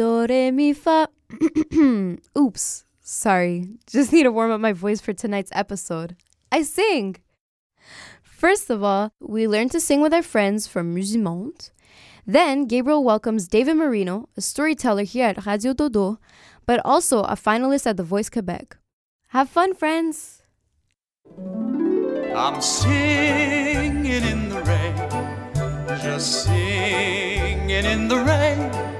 Do re mi fa. Oops. Sorry. Just need to warm up my voice for tonight's episode. I sing. First of all, we learn to sing with our friends from Musimonde. Then Gabriel welcomes David Marino, a storyteller here at Radio Dodo, but also a finalist at The Voice Quebec. Have fun, friends! I'm singing in the rain, just singing in the rain.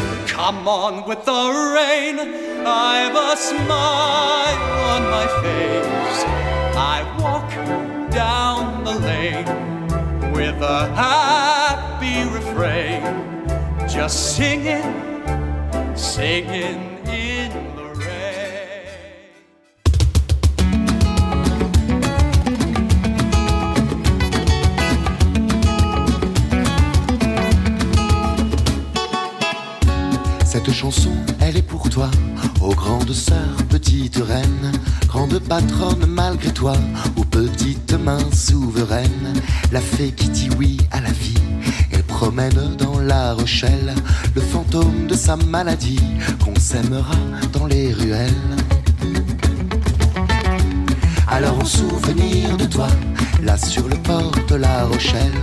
Come on with the rain, I've a smile on my face. I walk down the lane with a happy refrain, just singing, singing chanson, elle est pour toi, ô grande sœur, petite reine, grande patronne malgré toi, ô petite main souveraine, la fée qui dit oui à la vie, elle promène dans la Rochelle le fantôme de sa maladie, qu'on s'aimera dans les ruelles. Alors en souvenir de toi, là sur le port de la Rochelle,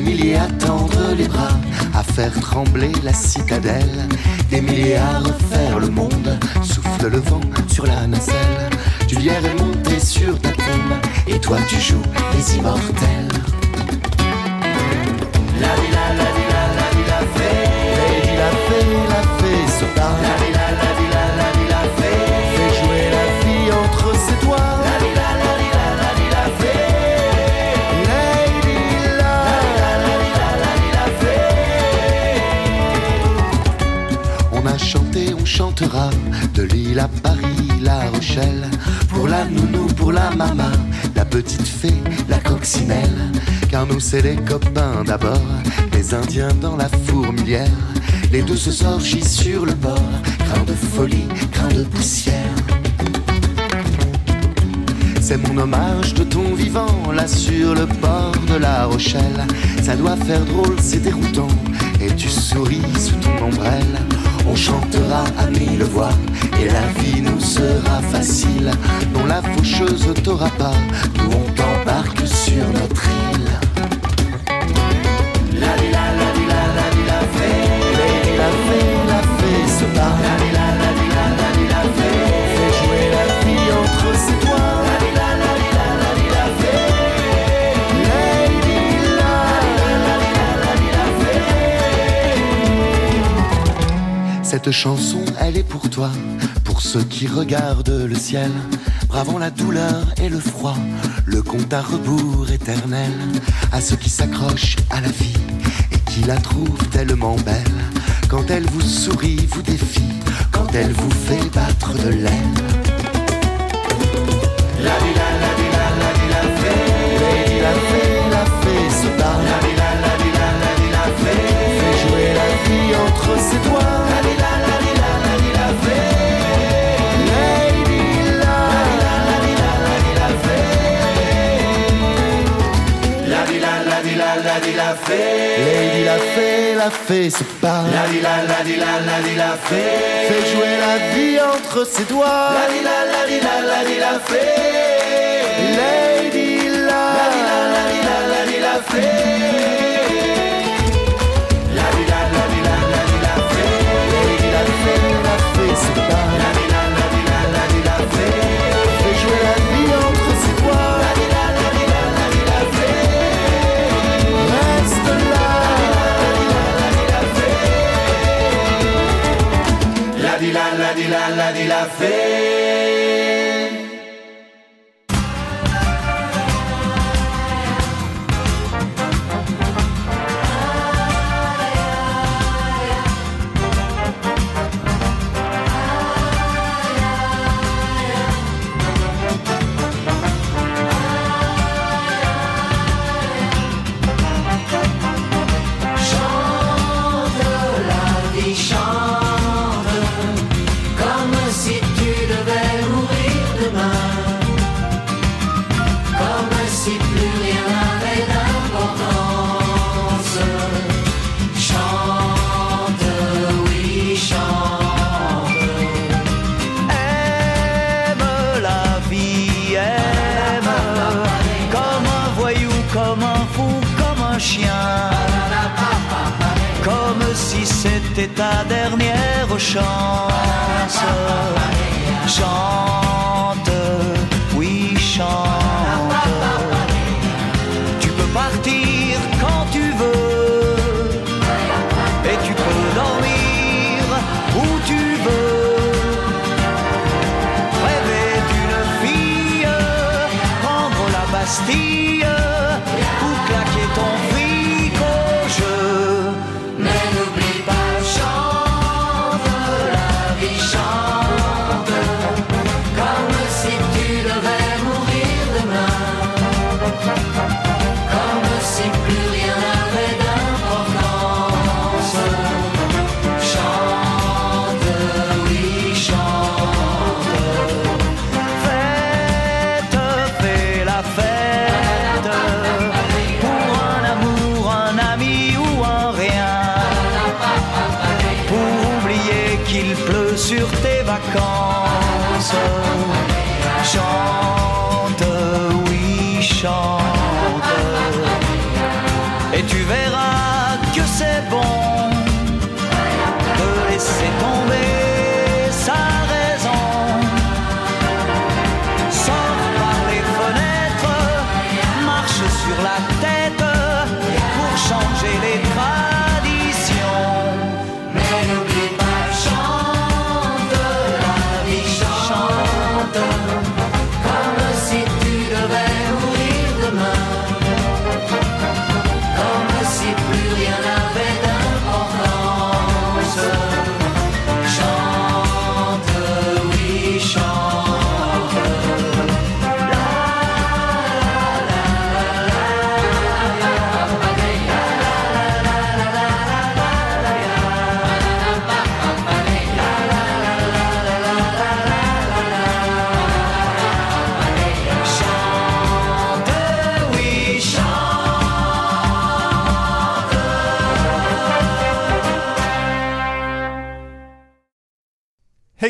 des milliers à tendre les bras, à faire trembler la citadelle, des milliers à refaire le monde, souffle le vent sur la nacelle, du lierre est monté sur ta tombe, et toi tu joues les immortels. La la, la vie, la, la vie, la fée, la fée, la fée se bat. La la, la la, Lille à Paris, La Rochelle, pour la nounou, pour la maman, la petite fée, la coccinelle. Car nous c'est les copains d'abord, les Indiens dans la fourmilière, les deux se sur le bord, grain de folie, grain de poussière. C'est mon hommage de ton vivant, là sur le bord de la Rochelle. Ça doit faire drôle, c'est déroutant, et tu souris sous ton ombrelle. On chantera à mille voix, et la vie nous sera facile. Non, la faucheuse t'aura pas, nous on t'embarque sur notre île. La la, la la, la la la la la, la Cette chanson, elle est pour toi, pour ceux qui regardent le ciel, bravant la douleur et le froid, le compte à rebours éternel, à ceux qui s'accrochent à la vie et qui la trouvent tellement belle. Quand elle vous sourit, vous défie, quand elle vous fait battre de l'aile. La la, la vie entre ses doigts. la di la la di la fée. Lady la fée, la fée se parle. La di la la la la la fée. Fait jouer la vie entre ses doigts. La di la la la la di la fée. Lady la. La la la la la di la fée. di la la di la fe. Dernière chance.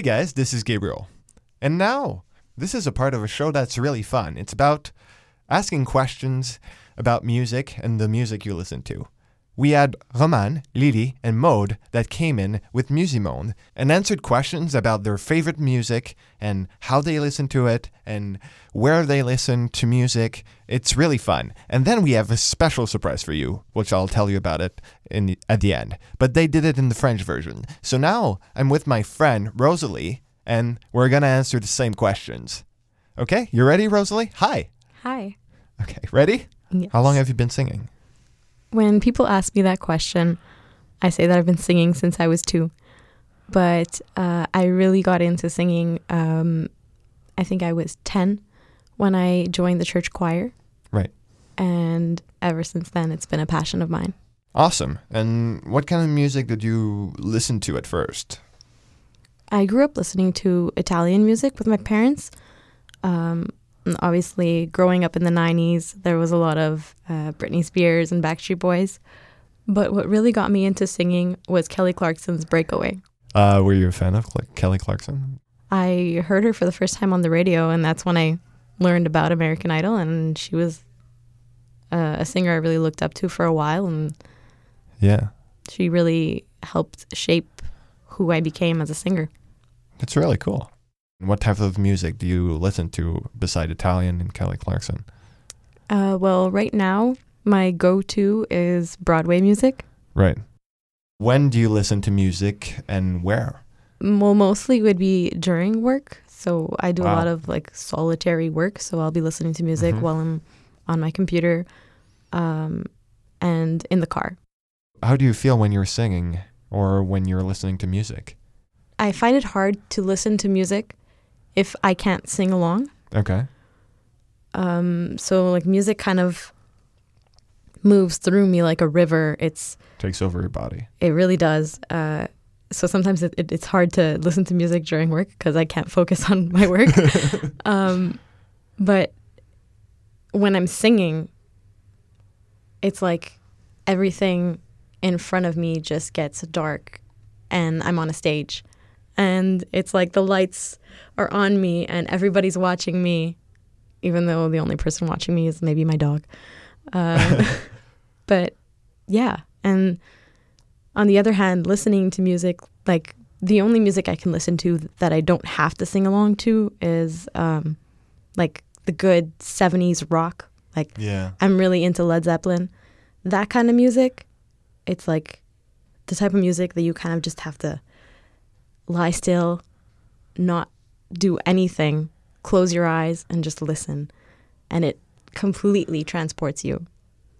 Hey guys, this is Gabriel. And now, this is a part of a show that's really fun. It's about asking questions about music and the music you listen to. We had Roman, Lily, and Maude that came in with Musimonde and answered questions about their favorite music and how they listen to it and where they listen to music. It's really fun. And then we have a special surprise for you, which I'll tell you about it in at the end. But they did it in the French version. So now I'm with my friend Rosalie and we're going to answer the same questions. Okay, you ready, Rosalie? Hi. Hi. Okay, ready? Yes. How long have you been singing? When people ask me that question, I say that I've been singing since I was two. But uh, I really got into singing, um, I think I was 10 when I joined the church choir. Right. And ever since then, it's been a passion of mine. Awesome. And what kind of music did you listen to at first? I grew up listening to Italian music with my parents. Um, obviously, growing up in the 90s, there was a lot of uh, Britney Spears and Backstreet Boys. But what really got me into singing was Kelly Clarkson's Breakaway. Uh, were you a fan of Kelly Clarkson? I heard her for the first time on the radio, and that's when I learned about American Idol, and she was uh, a singer I really looked up to for a while, and Yeah, she really helped shape who I became as a singer. it's really cool. What type of music do you listen to beside Italian and Kelly Clarkson? Uh, well, right now, my go to is Broadway music. Right. When do you listen to music and where? Well, mostly would be during work. So I do a lot of like solitary work. So I'll be listening to music Mhm. while I'm on my computer um, and in the car. How do you feel when you're singing or when you're listening to music? I find it hard to listen to music if I can't sing along. Okay. Um, so like music kind of moves through me like a river. It's Takes over your body. it really does. Uh, so sometimes it, it, it's hard to listen to music during work because I can't focus on my work. um, but when I'm singing, it's like everything in front of me just gets dark and I'm on a stage. And it's like the lights are on me and everybody's watching me, even though the only person watching me is maybe my dog. Uh, but yeah. And on the other hand, listening to music, like the only music I can listen to that I don't have to sing along to is um, like the good 70s rock. Like, Yeah. I'm really into Led Zeppelin. That kind of music, it's like the type of music that you kind of just have to lie still, not do anything, close your eyes, and just listen. And it completely transports you.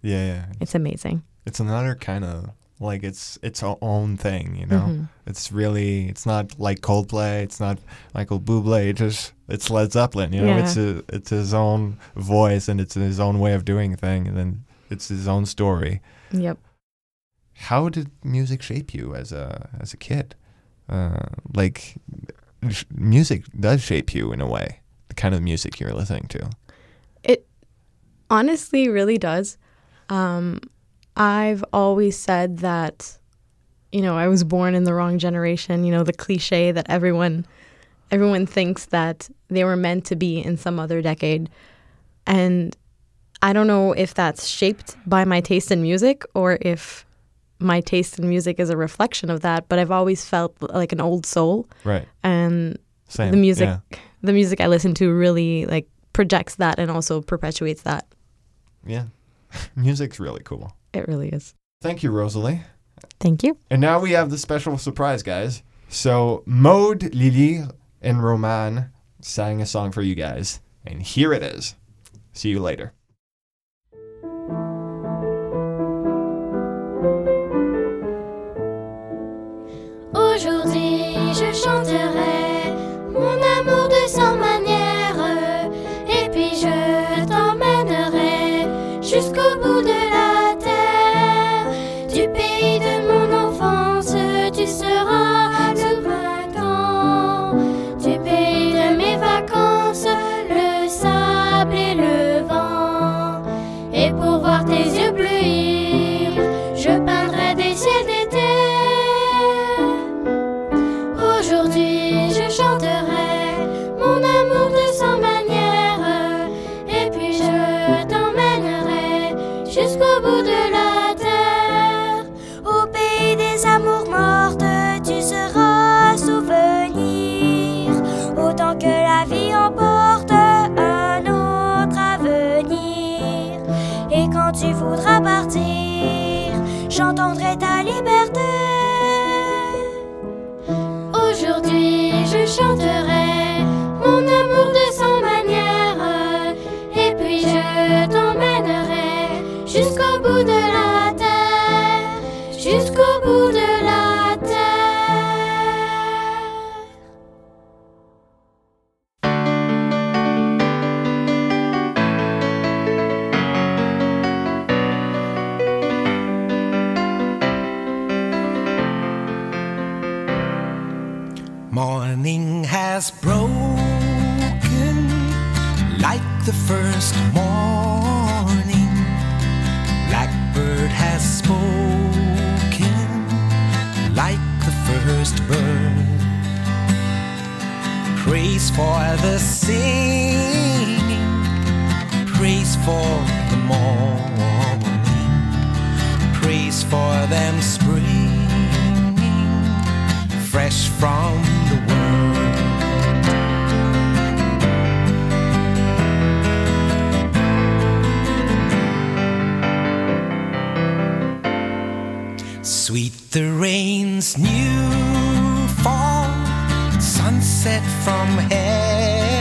Yeah, yeah. It's amazing. It's another kind of like it's its own thing, you know. Mhm. It's really it's not like Coldplay, it's not Michael Bublé, it just it's Led Zeppelin, you know. Yeah. It's a, it's his own voice and it's his own way of doing thing and then it's his own story. Yep. How did music shape you as a as a kid? Uh, like music does shape you in a way. The kind of music you're listening to. It honestly really does. Um, I've always said that, you know, I was born in the wrong generation. You know, the cliche that everyone everyone thinks that they were meant to be in some other decade, and I don't know if that's shaped by my taste in music or if my taste in music is a reflection of that. But I've always felt like an old soul, Right. and Same, the music yeah. the music I listen to really like projects that and also perpetuates that. Yeah. Music's really cool. It really is. Thank you, Rosalie. Thank you. And now we have the special surprise, guys. So Maude, Lily, and Roman sang a song for you guys, and here it is. See you later. Aujourd'hui, je chanterai fresh from the world. Sweet the rain's new fall, sunset from heaven,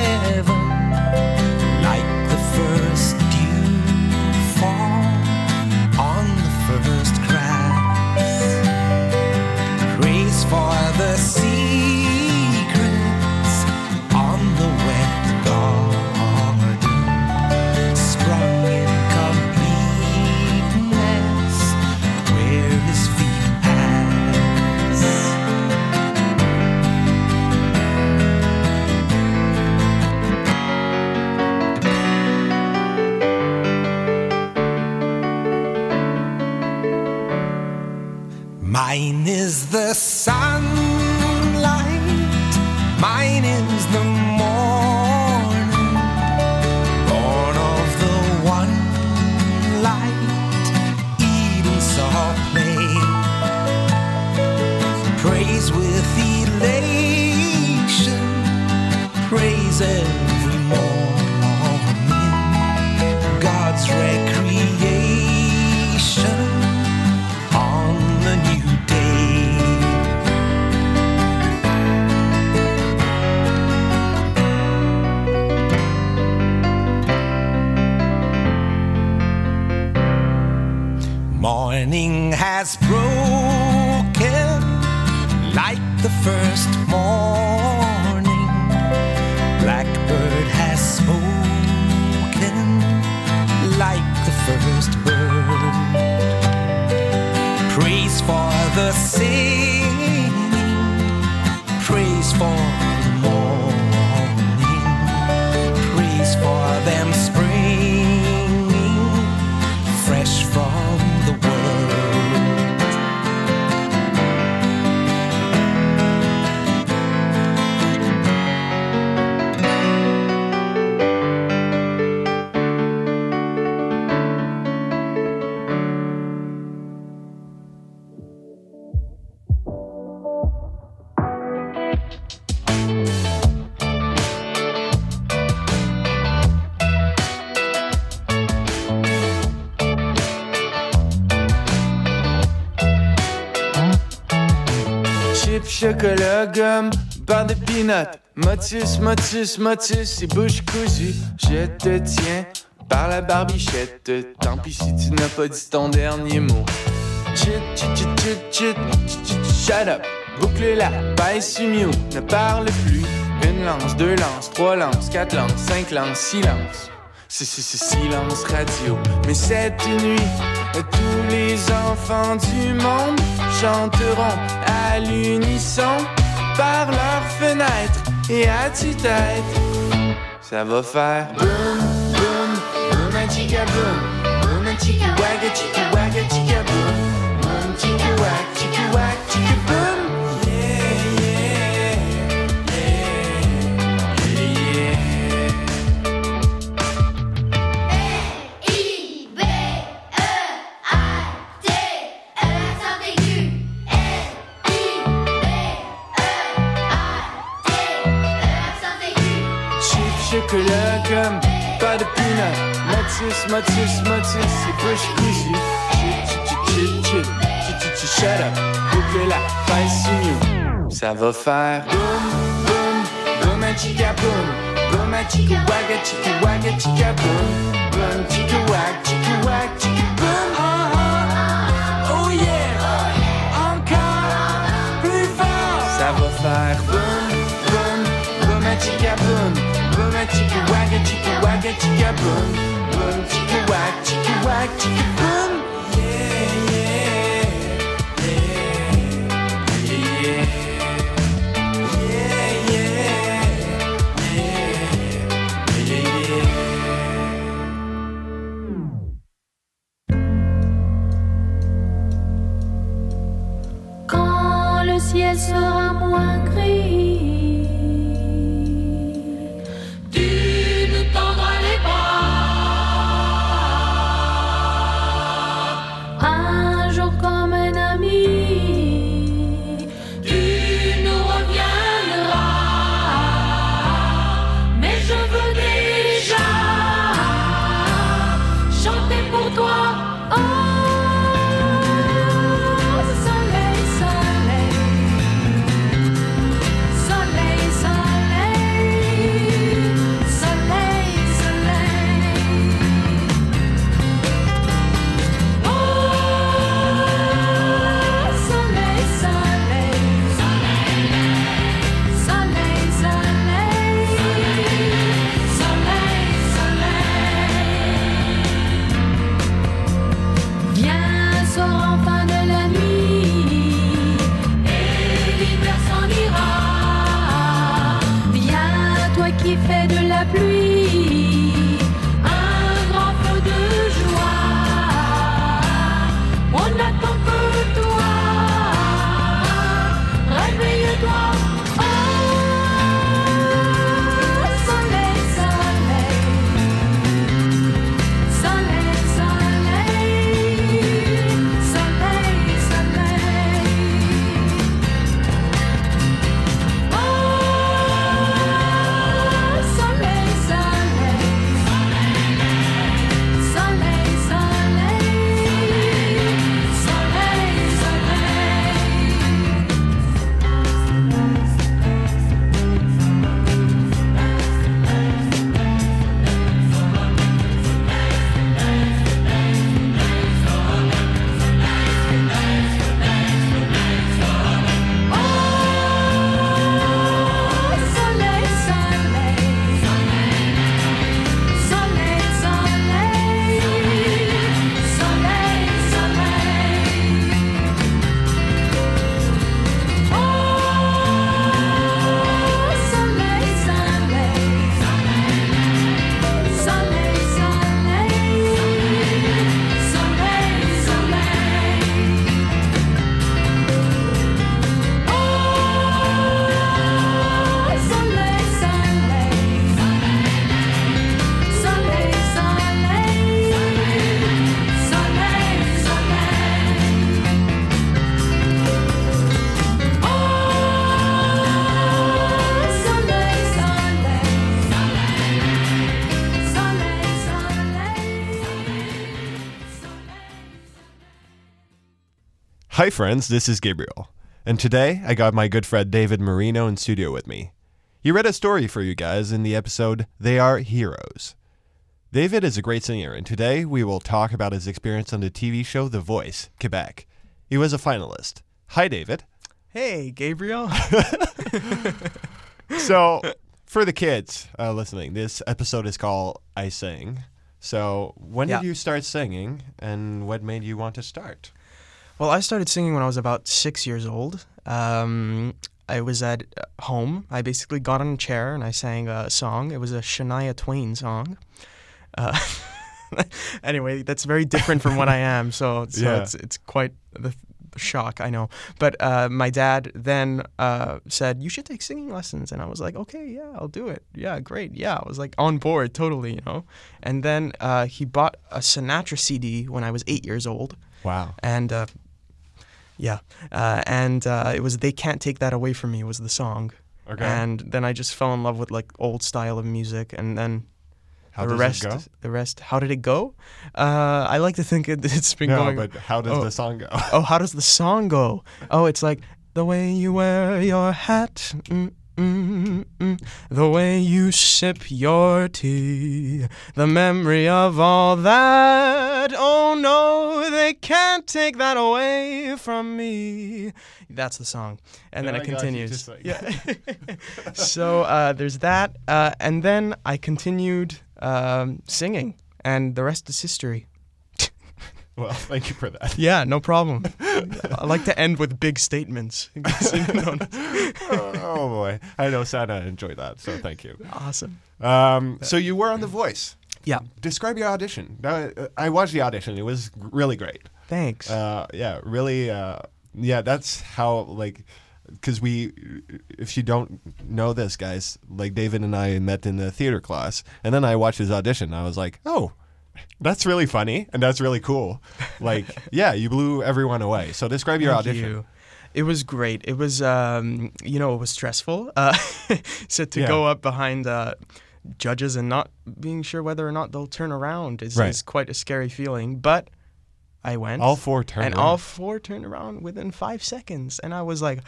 Morning has broken like the first morning. Blackbird has spoken like the first bird. Praise for the singing, praise for gomme, barre de peanuts. Motus, motus, motus et bouche cousue. Je te tiens par la barbichette. Tant pis si tu n'as pas dit ton dernier mot. Chit, chit, chit, chit, chit, chit, chit, shut up. Boucle la baisse mute, ne parle plus. Une lance, deux lances, trois lances, quatre lances, cinq lances, silence c'est c'est c'est silence radio. Mais cette nuit, tous les enfants du monde chanteront à l'unisson par leurs fenêtres et à tue-tête. Ça va faire boum, Ça va faire boum, boum, boum, a chica boum Boum, chica wagga, chica wagga, chica boum Boum, chica wag, chica wag, chica boum Ah, ah, oh yeah Encore plus fort Ça va faire boum, boum, boum, a chica boum Boom, a chica wagga, chica wagga, chica boom. Boom, chica wag, chica wag, chica boom. Hi, friends, this is Gabriel. And today I got my good friend David Marino in studio with me. He read a story for you guys in the episode They Are Heroes. David is a great singer, and today we will talk about his experience on the TV show The Voice, Quebec. He was a finalist. Hi, David. Hey, Gabriel. So, for the kids uh, listening, this episode is called I Sing. So, when Yeah. did you start singing, and what made you want to start? Well, I started singing when I was about six years old. Um, I was at uh, home. I basically got on a chair and I sang a song. It was a Shania Twain song. Uh, anyway, that's very different from what I am. So, so Yeah. it's it's quite the, shock, I know. But uh, my dad then uh, said, "You should take singing lessons," and I was like, "Okay, yeah, I'll do it. Yeah, great. Yeah." I was like on board totally, you know. And then uh, he bought a Sinatra CD when I was eight years old. Wow. And uh, yeah, uh, and uh, it was "They Can't Take That Away From Me" was the song. Okay. And then I just fell in love with like old style of music, and then How the rest, the rest. How did it go? Uh, I like to think it, it's been No, going. but how does oh. the song go? oh, how does the song go? Oh, it's like the way you wear your hat. Mm, mm, mm, the way you sip your tea, the memory of all that. Oh no, they can't take that away from me. That's the song, and then Oh it continues. like- yeah. so uh, there's that, uh, and then I continued um, singing, and the rest is history. Well, thank you for that. Yeah, no problem. I like to end with big statements. oh, oh, boy, I know Santa enjoyed that, so thank you. Awesome. Um, so you were on The Voice. Yeah. Describe your audition. Uh, I watched the audition. It was really great. Thanks. Uh, yeah, really. Uh, yeah, that's how like because we, if you don't know this, guys, like David and I met in the theater class, and then I watched his audition. And I was like, oh, that's really funny and that's really cool. Like, yeah, you blew everyone away. So describe your Thank audition. you. It was great. It was, um, you know, it was stressful. Uh, so to Yeah. go up behind uh, judges and not being sure whether or not they'll turn around is, Right. is quite a scary feeling. But I went. All four turned And around. all four turned around within five seconds. And I was like,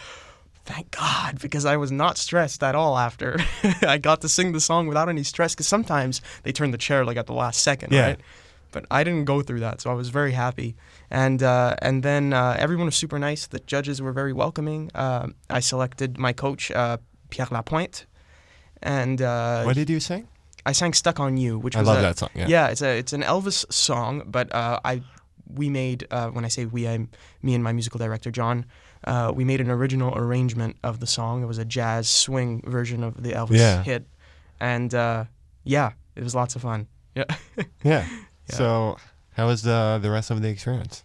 thank God, because I was not stressed at all after. I got to sing the song without any stress because sometimes they turn the chair like at the last second, Yeah. right? But I didn't go through that, so I was very happy. And uh, and then uh, everyone was super nice. The judges were very welcoming. Um I selected my coach, uh, Pierre Lapointe, and uh, What did you sing? I sang "Stuck on You," which I was love a- that song, yeah. it's a it's an Elvis song, but uh, I we made uh, when I say we, I me and my musical director John, uh, we made an original arrangement of the song. It was a jazz swing version of the Elvis Yeah. hit, and uh, yeah, it was lots of fun. Yeah. Yeah. So, how was the the rest of the experience?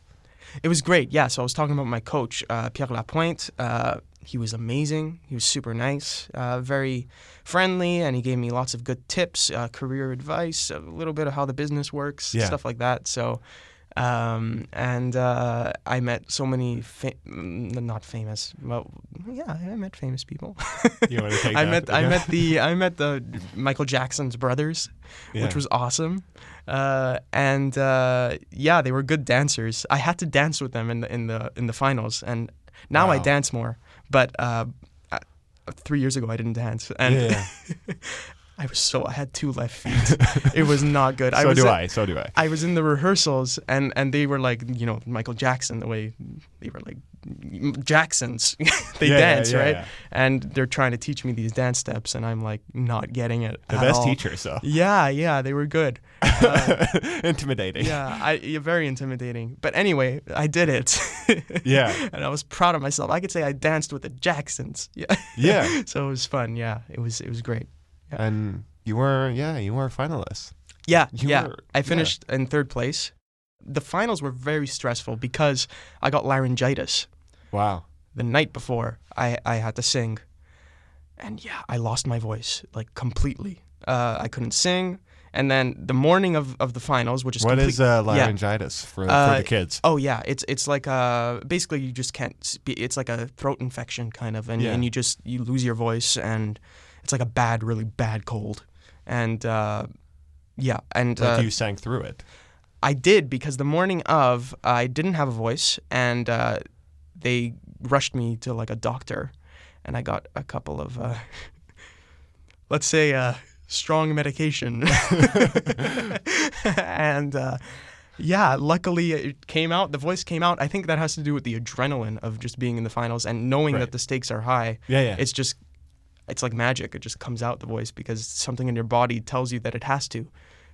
It was great. Yeah. So I was talking about my coach, uh, Pierre Lapointe. Uh, he was amazing. He was super nice, uh, very friendly, and he gave me lots of good tips, uh, career advice, a little bit of how the business works, Yeah. stuff like that. So, um, and uh, I met so many, fa- mm, not famous, well, yeah, I met famous people. You wanna take I that? met, I met the, I met the Michael Jackson's brothers, Yeah. which was awesome. Uh, and uh, yeah, they were good dancers. I had to dance with them in the in the in the finals, and now I dance more. But uh, uh, three years ago, I didn't dance, and Yeah. I was so I had two left feet. it was not good. I So was do in- I, so do I. I was in the rehearsals, and and they were like, you know, Michael Jackson. The way they were like Jacksons. they Yeah, dance, yeah, right? yeah. And they're trying to teach me these dance steps, and I'm like not getting it. The at best all. teachers, though. Yeah, yeah, they were good. Uh, Intimidating. Yeah, I very intimidating. But anyway, I did it. Yeah. and I was proud of myself. I could say I danced with the Jacksons. Yeah. Yeah. so it was fun. Yeah, it was it was great. And you were, yeah, you were a finalist. Yeah, You yeah. were- I finished in third place. The finals were very stressful because I got laryngitis. Wow. The night before, I I had to sing, and yeah, I lost my voice like completely. Uh, I couldn't sing. And then the morning of, of the finals, which is What complete- is, uh, yeah. laryngitis for- for Uh, the kids? Oh yeah, it's it's like uh basically you just can't. Spe- it's like a throat infection kind of, and Yeah. and you just you lose your voice, and it's like a bad, really bad cold, and uh, yeah, and Like uh, you sang through it. I did because the morning of I didn't have a voice, and uh, they rushed me to like a doctor, and I got a couple of, uh, let's say, uh, strong medication, and uh, yeah, luckily it came out. The voice came out. I think that has to do with the adrenaline of just being in the finals and knowing Right. that the stakes are high. Yeah, yeah. It's just, it's like magic. It just comes out the voice because something in your body tells you that it has to.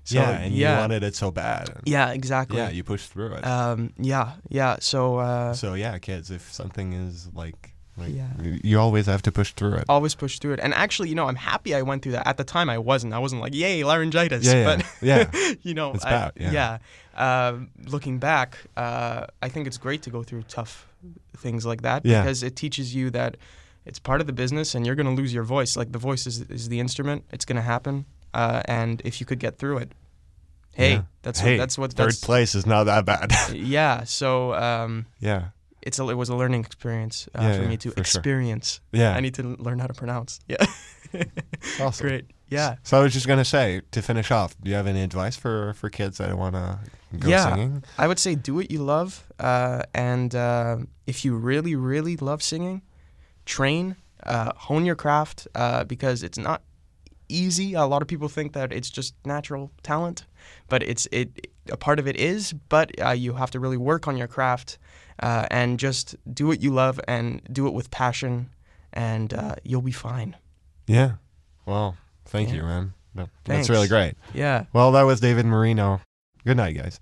So, yeah, and you wanted it so bad. Yeah, exactly. Yeah, you pushed through it. Um, yeah, yeah. So, uh, so yeah, kids, if something is like, like Yeah. you always have to push through it. always push through it. And actually, you know, I'm happy I went through that. At the time, I wasn't. I wasn't like, yay, laryngitis. Yeah, yeah, But yeah. you know, It's I- bad, yeah. Um, looking back, uh, I think it's great to go through tough things like that Yeah. because it teaches you that it's part of the business, and you're going to lose your voice. Like the voice is, is the instrument. It's going to happen. Uh, and if you could get through it, hey, Yeah. that's hey, what that's what third that's, place is not that bad. yeah. So um, Yeah. it's a, it was a learning experience uh, Yeah, for yeah, me to for sure. experience. Yeah. I need to learn how to pronounce. Yeah. Awesome. Great. Yeah. So I was just gonna say to finish off, do you have any advice for for kids that want to go yeah. singing? I would say do what you love, uh, and uh, if you really, really love singing, train, uh, hone your craft uh, because it's not easy. A lot of people think that it's just natural talent, but it's it. A part of it is, but uh, you have to really work on your craft uh, and just do what you love and do it with passion, and uh, you'll be fine. Yeah. Well, thank Yeah. you, man. No, Thanks. That's really great. Yeah. Well, that was David Marino. Good night, guys.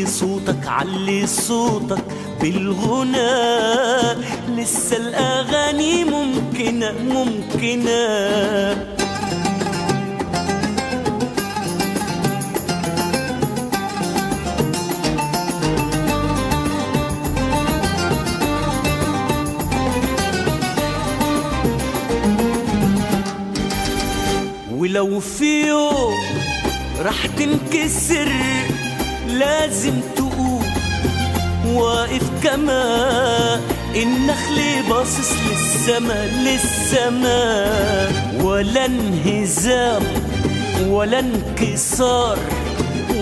علي صوتك علي صوتك بالغنى. لسه الأغاني ممكنة ممكنة. ولو في يوم راح تنكسر لازم تقوم واقف كما النخل باصص للسما للسما. ولا انهزام ولا انكسار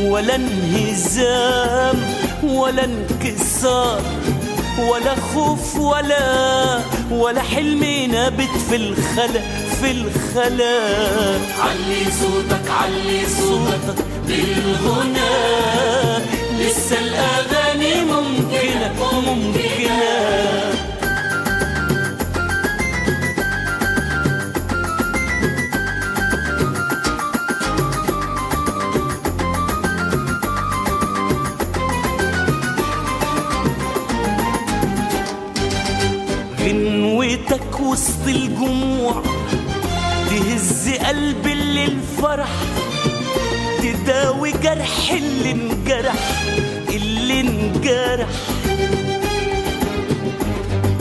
ولا انهزام ولا انكسار. ولا خوف ولا ولا حلم نابت في الخلا في الخلا. علي صوتك علي صوتك. بالغنى. لسه الأغاني ممكنة ممكنة. غنوتك وسط الجموع تهز قلب اللي الفرح تداوي جرح اللي انجرح اللي انجرح.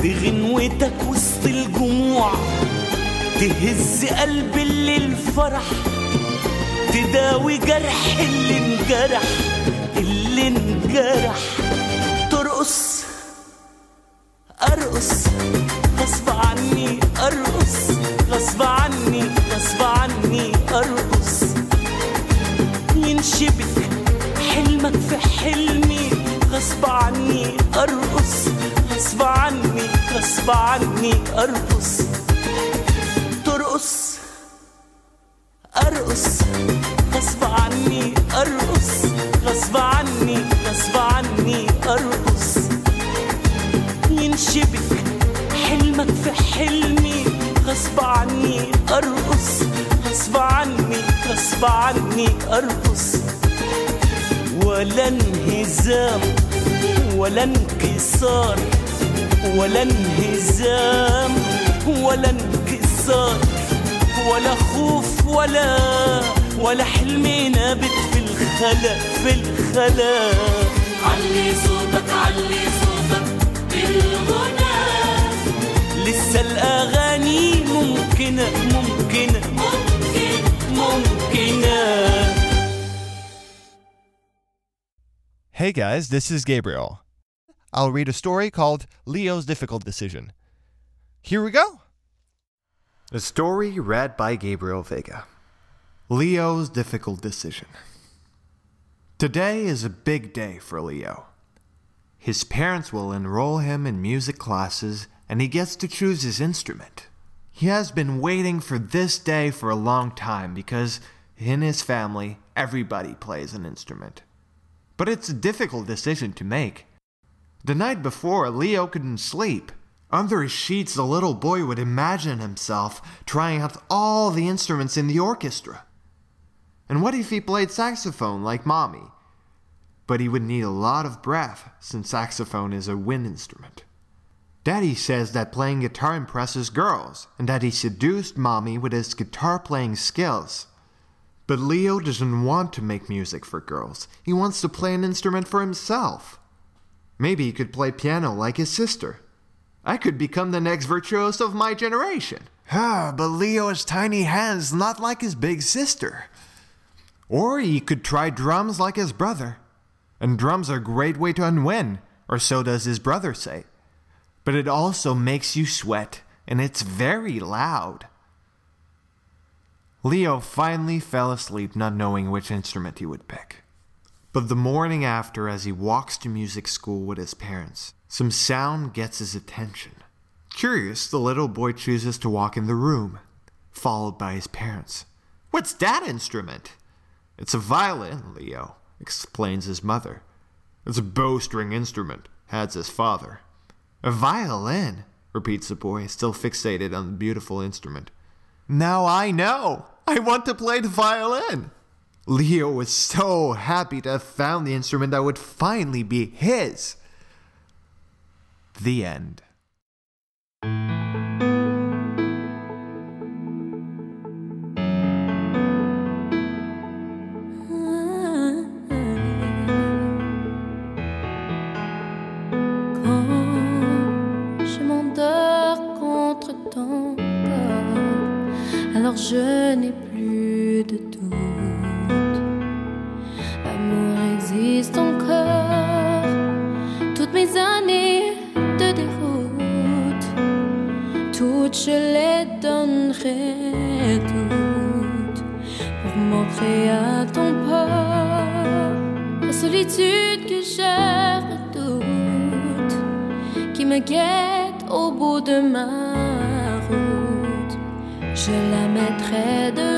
دي غنوتك وسط الجموع تهز قلب اللي الفرح تداوي جرح اللي انجرح اللي انجرح. ارقص غصب عني أرقص. غصب عني غصب عني أرقص. ينشبك حلمك في حلمي. غصب عني أرقص. غصب عني غصب عني أرقص. ولا انهزام ولا انكسار. ولا انهزام ولا انكسار. ولا خوف ولا ولا حلم نابت في الخلا في الخلا علي صوتك علي صوتك بالغنى لسه الأغاني ممكنة ممكنة ممكن ممكنة Hey guys, this is Gabriel. I'll read a story called Leo's Difficult Decision. Here we go. A story read by Gabriel Vega. Leo's Difficult Decision. Today is a big day for Leo. His parents will enroll him in music classes and he gets to choose his instrument. He has been waiting for this day for a long time because in his family, everybody plays an instrument. But it's a difficult decision to make. The night before, Leo couldn't sleep. Under his sheets, the little boy would imagine himself trying out all the instruments in the orchestra. And what if he played saxophone like mommy? But he would need a lot of breath since saxophone is a wind instrument. Daddy says that playing guitar impresses girls, and that he seduced mommy with his guitar playing skills. But Leo doesn't want to make music for girls. He wants to play an instrument for himself. Maybe he could play piano like his sister. I could become the next virtuoso of my generation. Ah, but Leo has tiny hands, not like his big sister. Or he could try drums like his brother. And drums are a great way to unwin, or so does his brother say. but it also makes you sweat, and it's very loud. Leo finally fell asleep, not knowing which instrument he would pick. But the morning after, as he walks to music school with his parents, some sound gets his attention. Curious, the little boy chooses to walk in the room, followed by his parents. What's that instrument? It's a violin, Leo, explains his mother. It's a bowstring instrument, adds his father. A violin, repeats the boy, still fixated on the beautiful instrument. Now I know! I want to play the violin! Leo was so happy to have found the instrument that would finally be his. The end. Je les donnerai toutes pour montrer à ton port la solitude que je redoute, qui me guette au bout de ma route. Je la mettrai dehors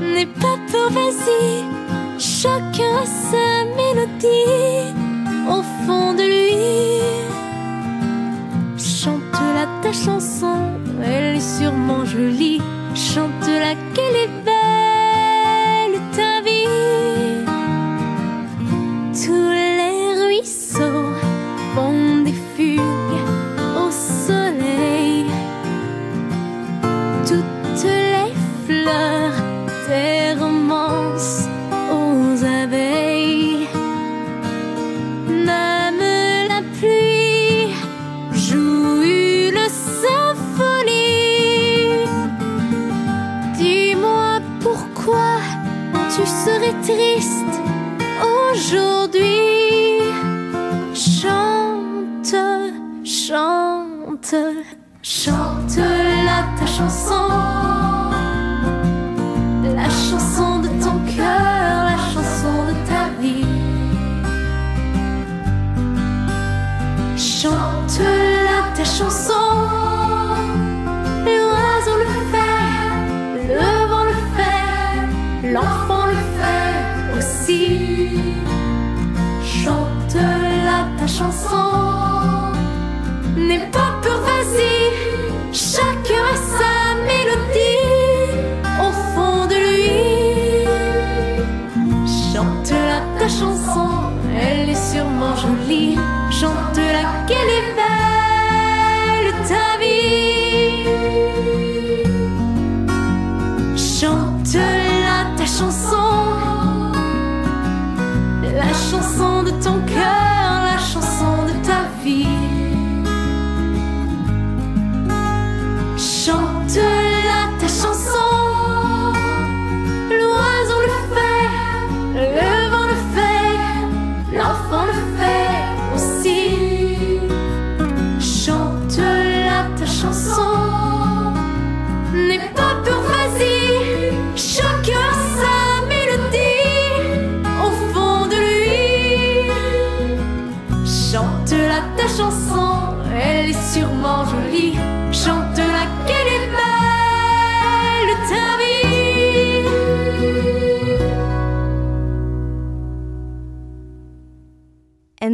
n'aie pas peur, vas-y. Chacun sa mélodie au fond de lui. Chante-la ta chanson, elle est sûrement jolie. Chante-la qu'elle est belle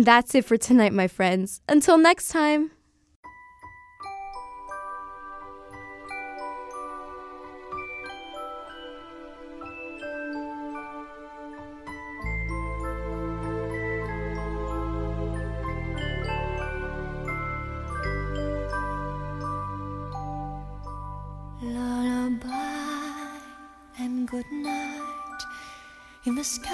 That's it for tonight, my friends. Until next time. Lullaby and good night in the sky.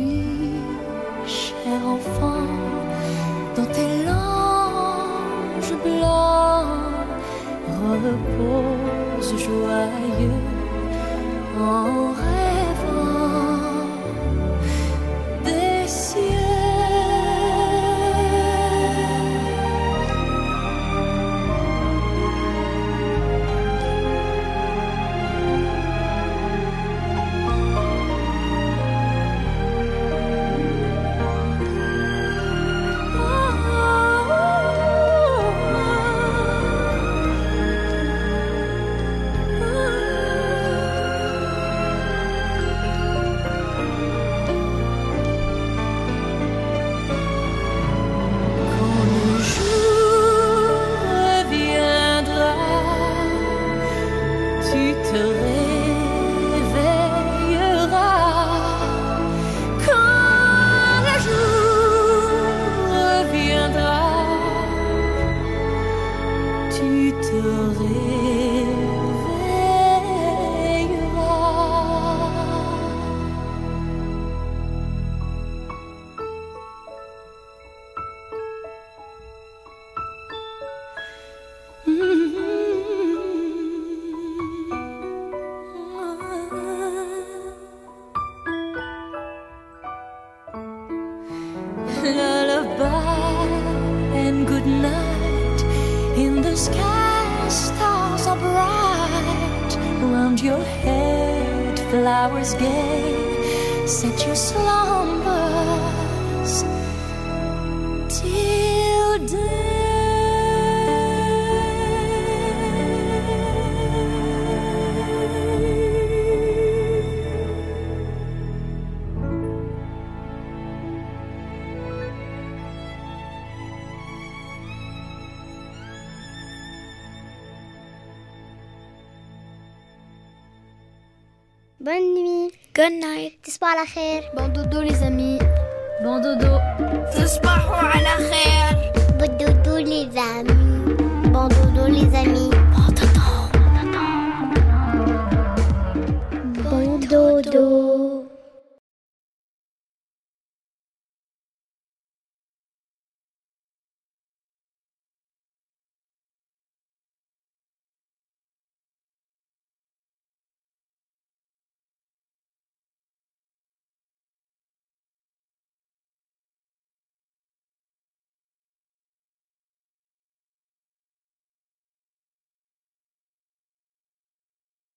Bande dodo les amis.